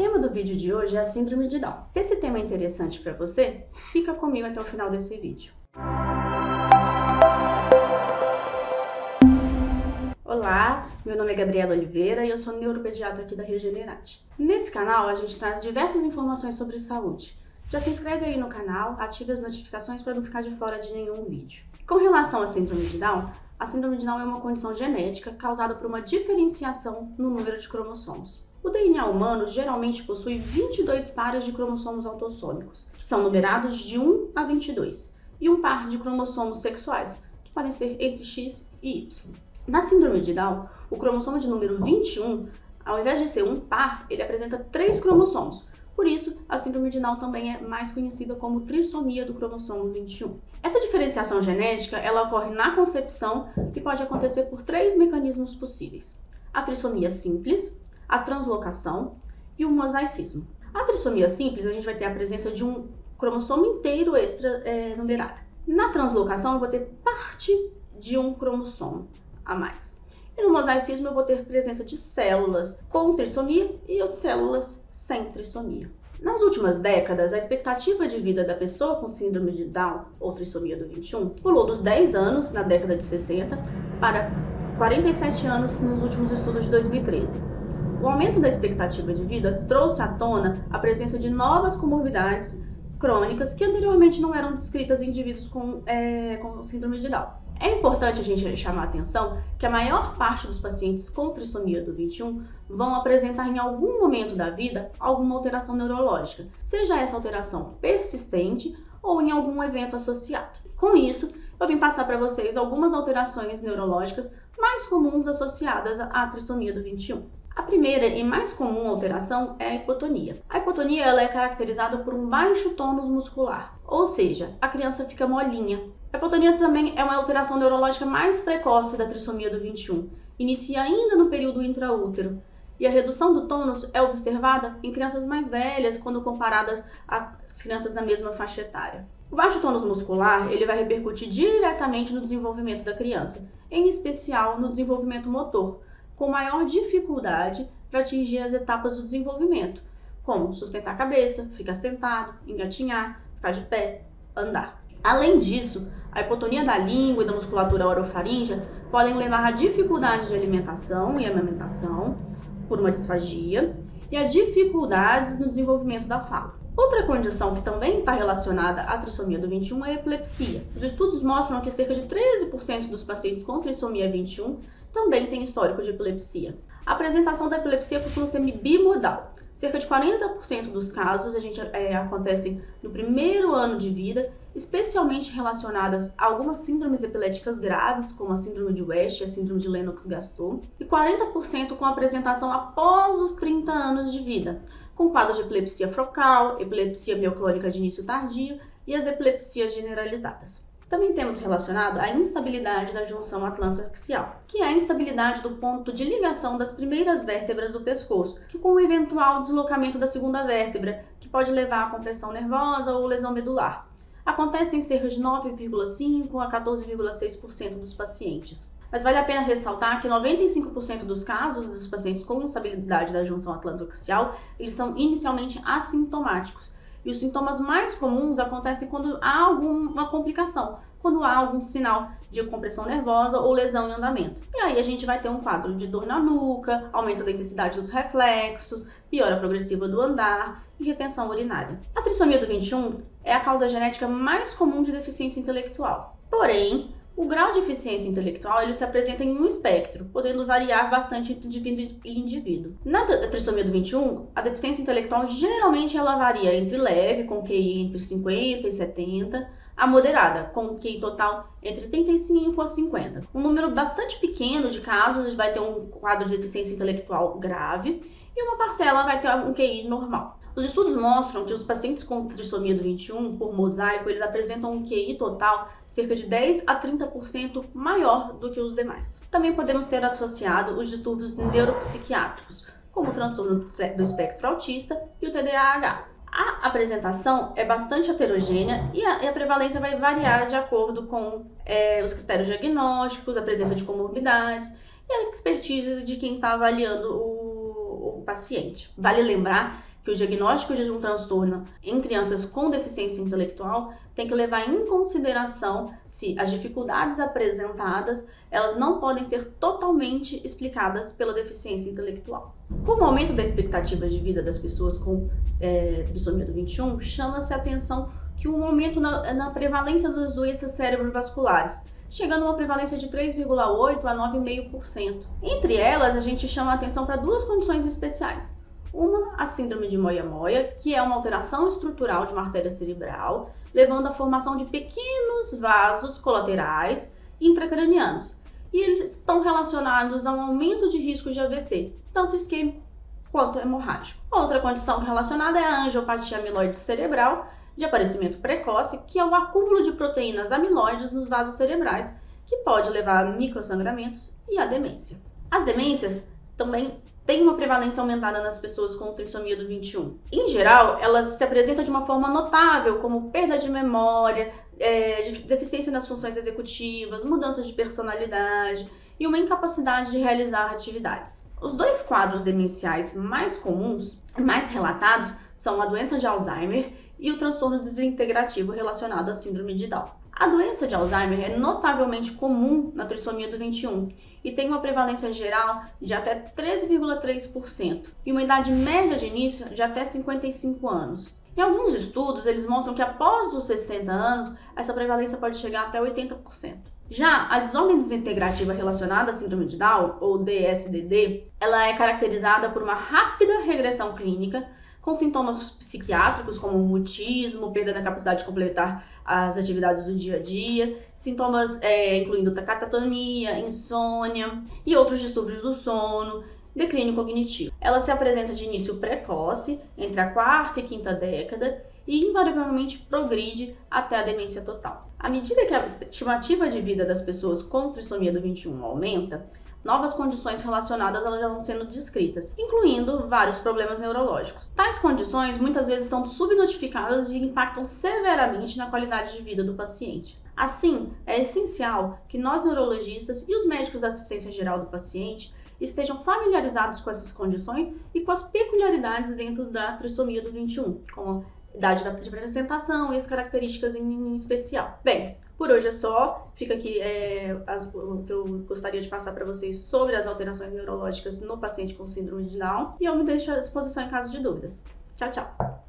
tema do vídeo de hoje é a síndrome de Down. Se esse tema é interessante para você, fica comigo até o final desse vídeo. Olá, meu nome é Gabriela Oliveira e eu sou neuropediatra aqui da Regenerate. Nesse canal a gente traz diversas informações sobre saúde. Já se inscreve aí no canal, ative as notificações para não ficar de fora de nenhum vídeo. Com relação à síndrome de Down, a síndrome de Down é uma condição genética causada por uma diferenciação no número de cromossomos. O DNA humano geralmente possui 22 pares de cromossomos autossômicos, que são numerados de 1 a 22, e um par de cromossomos sexuais, que podem ser entre X e Y. Na síndrome de Down, o cromossomo de número 21, ao invés de ser um par, ele apresenta três cromossomos. Por isso, a síndrome de Down também é mais conhecida como trissomia do cromossomo 21. Essa diferenciação genética, ela ocorre na concepção e pode acontecer por três mecanismos possíveis: a trissomia simples, a translocação e o mosaicismo. A trissomia simples, a gente vai ter a presença de um cromossomo inteiro extra é, numerário. Na translocação, eu vou ter parte de um cromossomo a mais. E no mosaicismo eu vou ter presença de células com trissomia e células sem trissomia. Nas últimas décadas, a expectativa de vida da pessoa com síndrome de Down ou trissomia do 21 pulou dos 10 anos na década de 60 para 47 anos nos últimos estudos de 2013. O aumento da expectativa de vida trouxe à tona a presença de novas comorbidades crônicas que anteriormente não eram descritas em indivíduos com, é, com síndrome de Down. É importante a gente chamar a atenção que a maior parte dos pacientes com trissomia do 21 vão apresentar em algum momento da vida alguma alteração neurológica, seja essa alteração persistente ou em algum evento associado. Com isso, eu vim passar para vocês algumas alterações neurológicas mais comuns associadas à trissomia do 21. A primeira e mais comum alteração é a hipotonia. A hipotonia ela é caracterizada por um baixo tônus muscular, ou seja, a criança fica molinha. A hipotonia também é uma alteração neurológica mais precoce da trissomia do 21. Inicia ainda no período intraútero. E a redução do tônus é observada em crianças mais velhas quando comparadas às crianças da mesma faixa etária. O baixo tônus muscular ele vai repercutir diretamente no desenvolvimento da criança, em especial no desenvolvimento motor, com maior dificuldade para atingir as etapas do desenvolvimento, como sustentar a cabeça, ficar sentado, engatinhar, ficar de pé, andar. Além disso, a hipotonia da língua e da musculatura orofaríngea podem levar a dificuldade de alimentação e amamentação por uma disfagia e a dificuldades no desenvolvimento da fala. Outra condição que também está relacionada à trissomia do 21 é a epilepsia. Os estudos mostram que cerca de 13% dos pacientes com trissomia 21 também têm histórico de epilepsia. A apresentação da epilepsia costuma ser bimodal. Cerca de 40% dos casos a gente é, acontecem no primeiro ano de vida, especialmente relacionadas a algumas síndromes epiléticas graves, como a síndrome de West e a síndrome de Lennox-Gastaut, e 40% com apresentação após os 30 anos de vida, com quadros de epilepsia focal, epilepsia mioclônica de início tardio e as epilepsias generalizadas. Também temos relacionado a instabilidade da junção atlanto-axial, que é a instabilidade do ponto de ligação das primeiras vértebras do pescoço, que com o eventual deslocamento da segunda vértebra, que pode levar a compressão nervosa ou lesão medular. Acontece em cerca de 9,5 a 14,6% dos pacientes. Mas vale a pena ressaltar que 95% dos casos dos pacientes com instabilidade da junção atlanto-axial, eles são inicialmente assintomáticos e os sintomas mais comuns acontecem quando há alguma complicação, quando há algum sinal de compressão nervosa ou lesão em andamento. E aí a gente vai ter um quadro de dor na nuca, aumento da intensidade dos reflexos, piora progressiva do andar e retenção urinária. A trissomia do 21 é a causa genética mais comum de deficiência intelectual. Porém, o grau de eficiência intelectual ele se apresenta em um espectro, podendo variar bastante entre indivíduo e indivíduo. Na trissomia do 21, a deficiência intelectual geralmente ela varia entre leve, com QI entre 50 e 70, a moderada, com QI total entre 35 a 50. Um número bastante pequeno de casos vai ter um quadro de deficiência intelectual grave e uma parcela vai ter um QI normal. Os estudos mostram que os pacientes com trissomia do 21, por mosaico, eles apresentam um QI total cerca de 10 a 30% maior do que os demais. Também podemos ter associado os distúrbios neuropsiquiátricos, como o transtorno do espectro autista e o TDAH. A apresentação é bastante heterogênea e a, e a prevalência vai variar de acordo com é, os critérios diagnósticos, a presença de comorbidades e a expertise de quem está avaliando o, o paciente. Vale lembrar que o diagnóstico de um transtorno em crianças com deficiência intelectual tem que levar em consideração se as dificuldades apresentadas elas não podem ser totalmente explicadas pela deficiência intelectual. Com o aumento da expectativa de vida das pessoas com é, trissomia do 21, chama-se a atenção que um aumento na, na prevalência das doenças cerebrovasculares, chegando a uma prevalência de 3,8% a 9,5%. Entre elas, a gente chama a atenção para duas condições especiais. Uma, a síndrome de Moya-Moya, que é uma alteração estrutural de uma artéria cerebral, levando à formação de pequenos vasos colaterais intracranianos. E eles estão relacionados a um aumento de risco de AVC, tanto isquêmico quanto hemorrágico. Outra condição relacionada é a angiopatia amiloide cerebral, de aparecimento precoce, que é o acúmulo de proteínas amiloides nos vasos cerebrais, que pode levar a microsangramentos e a demência. As demências também têm uma prevalência aumentada nas pessoas com trissomia do 21. Em geral, elas se apresentam de uma forma notável, como perda de memória, é, deficiência nas funções executivas, mudanças de personalidade e uma incapacidade de realizar atividades. Os dois quadros demenciais mais comuns, mais relatados, são a doença de Alzheimer e o transtorno desintegrativo relacionado à síndrome de Down. A doença de Alzheimer é notavelmente comum na trissomia do 21 e tem uma prevalência geral de até 13,3% e uma idade média de início de até 55 anos. Em alguns estudos, eles mostram que após os 60 anos, essa prevalência pode chegar até 80%. Já a desordem desintegrativa relacionada à síndrome de Down, ou DSDD, ela é caracterizada por uma rápida regressão clínica, com sintomas psiquiátricos como mutismo, perda da capacidade de completar as atividades do dia a dia, sintomas é, incluindo catatonia, insônia e outros distúrbios do sono, declínio cognitivo. Ela se apresenta de início precoce, entre a quarta e quinta década, e invariavelmente progride até a demência total. À medida que a estimativa de vida das pessoas com trissomia do 21 aumenta, novas condições relacionadas elas já vão sendo descritas, incluindo vários problemas neurológicos. Tais condições muitas vezes são subnotificadas e impactam severamente na qualidade de vida do paciente. Assim, é essencial que nós neurologistas e os médicos da assistência geral do paciente estejam familiarizados com essas condições e com as peculiaridades dentro da trissomia do 21, como idade de apresentação e as características em especial. Bem, por hoje é só. Fica aqui é, as, o que eu gostaria de passar para vocês sobre as alterações neurológicas no paciente com síndrome de Down. E eu me deixo à disposição em caso de dúvidas. Tchau, tchau!